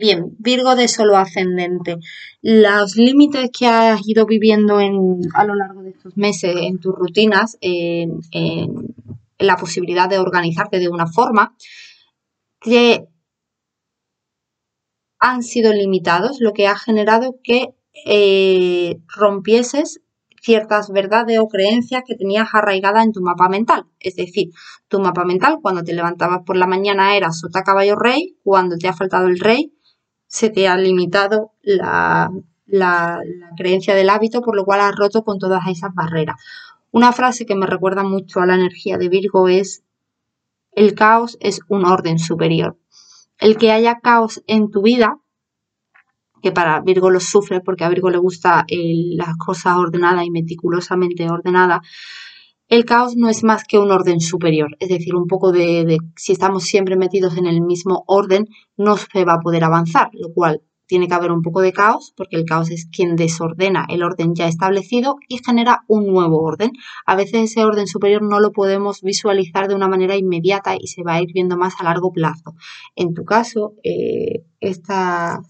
Bien, Virgo de solo ascendente. Los límites que has ido viviendo a lo largo de estos meses en tus rutinas, en, la posibilidad de organizarte de una forma, que han sido limitados, lo que ha generado que eh, rompieses ciertas verdades o creencias que tenías arraigadas en tu mapa mental. Es decir, tu mapa mental cuando te levantabas por la mañana era sota caballo rey, cuando te ha faltado el rey se te ha limitado la, la, creencia del hábito, por lo cual has roto con todas esas barreras. Una frase que me recuerda mucho a la energía de Virgo es, el caos es un orden superior. El que haya caos en tu vida, que para Virgo lo sufre porque a Virgo le gusta las cosas ordenadas y meticulosamente ordenadas, el caos no es más que un orden superior, es decir, un poco de, si estamos siempre metidos en el mismo orden, no se va a poder avanzar, lo cual tiene que haber un poco de caos, porque el caos es quien desordena el orden ya establecido y genera un nuevo orden. A veces ese orden superior no lo podemos visualizar de una manera inmediata y se va a ir viendo más a largo plazo. En tu caso, eh, esta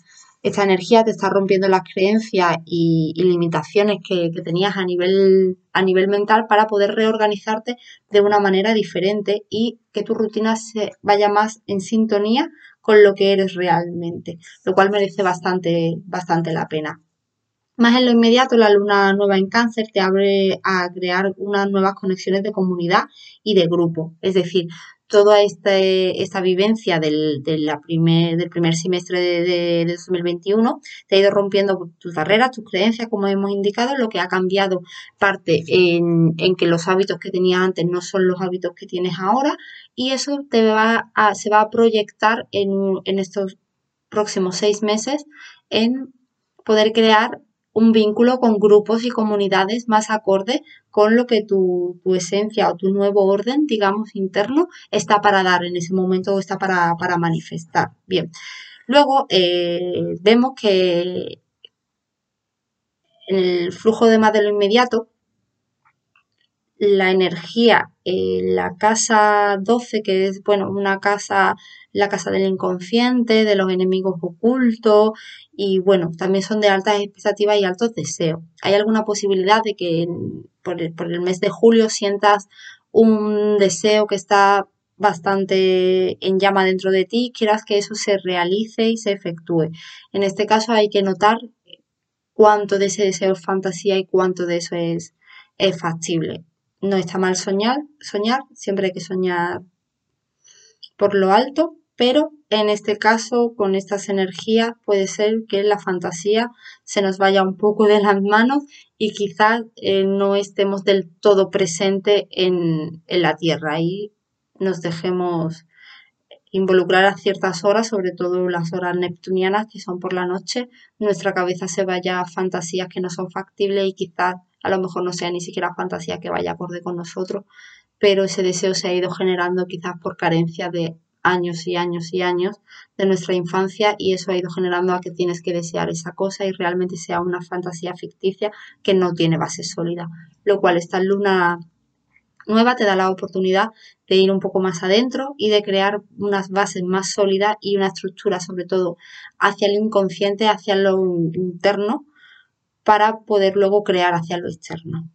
esta energía te está rompiendo las creencias y, limitaciones que, tenías a nivel, a nivel mental para poder reorganizarte de una manera diferente y que tu rutina se vaya más en sintonía con lo que eres realmente, lo cual merece bastante, bastante la pena. Más en lo inmediato, la luna nueva en cáncer te abre a crear unas nuevas conexiones de comunidad y de grupo. Es decir, toda este, esta vivencia del, primer, del primer semestre de, 2021 te ha ido rompiendo tus barreras, tus creencias, como hemos indicado, lo que ha cambiado parte en, que los hábitos que tenías antes no son los hábitos que tienes ahora y eso te va a, se va a proyectar en, en estos próximos seis meses en poder crear un vínculo con grupos y comunidades más acorde con lo que tu, esencia o tu nuevo orden, digamos, interno, está para dar en ese momento o está para, manifestar. Bien, luego eh, vemos que el flujo de más de lo inmediato, la energía en la casa 12, que es, bueno, una casa, la casa del inconsciente, de los enemigos ocultos, y bueno, también son de altas expectativas y altos deseos. ¿Hay alguna posibilidad de que por el, por el mes de julio sientas un deseo que está bastante en llama dentro de ti, quieras que eso se realice y se efectúe? En este caso hay que notar cuánto de ese deseo es fantasía y cuánto de eso es, es factible no está mal soñar, soñar, siempre hay que soñar por lo alto, pero en este caso, con estas energías, puede ser que la fantasía se nos vaya un poco de las manos y quizás eh, no estemos del todo presente en, en la Tierra. Y nos dejemos involucrar a ciertas horas, sobre todo las horas neptunianas que son por la noche, nuestra cabeza se vaya a fantasías que no son factibles y quizás a lo mejor no sea ni siquiera fantasía que vaya acorde con nosotros, pero ese deseo se ha ido generando quizás por carencia de años y años y años de nuestra infancia y eso ha ido generando a que tienes que desear esa cosa y realmente sea una fantasía ficticia que no tiene base sólida, lo cual esta luna nueva te da la oportunidad de ir un poco más adentro y de crear unas bases más sólidas y una estructura sobre todo hacia el inconsciente, hacia lo interno, para poder luego crear hacia lo externo.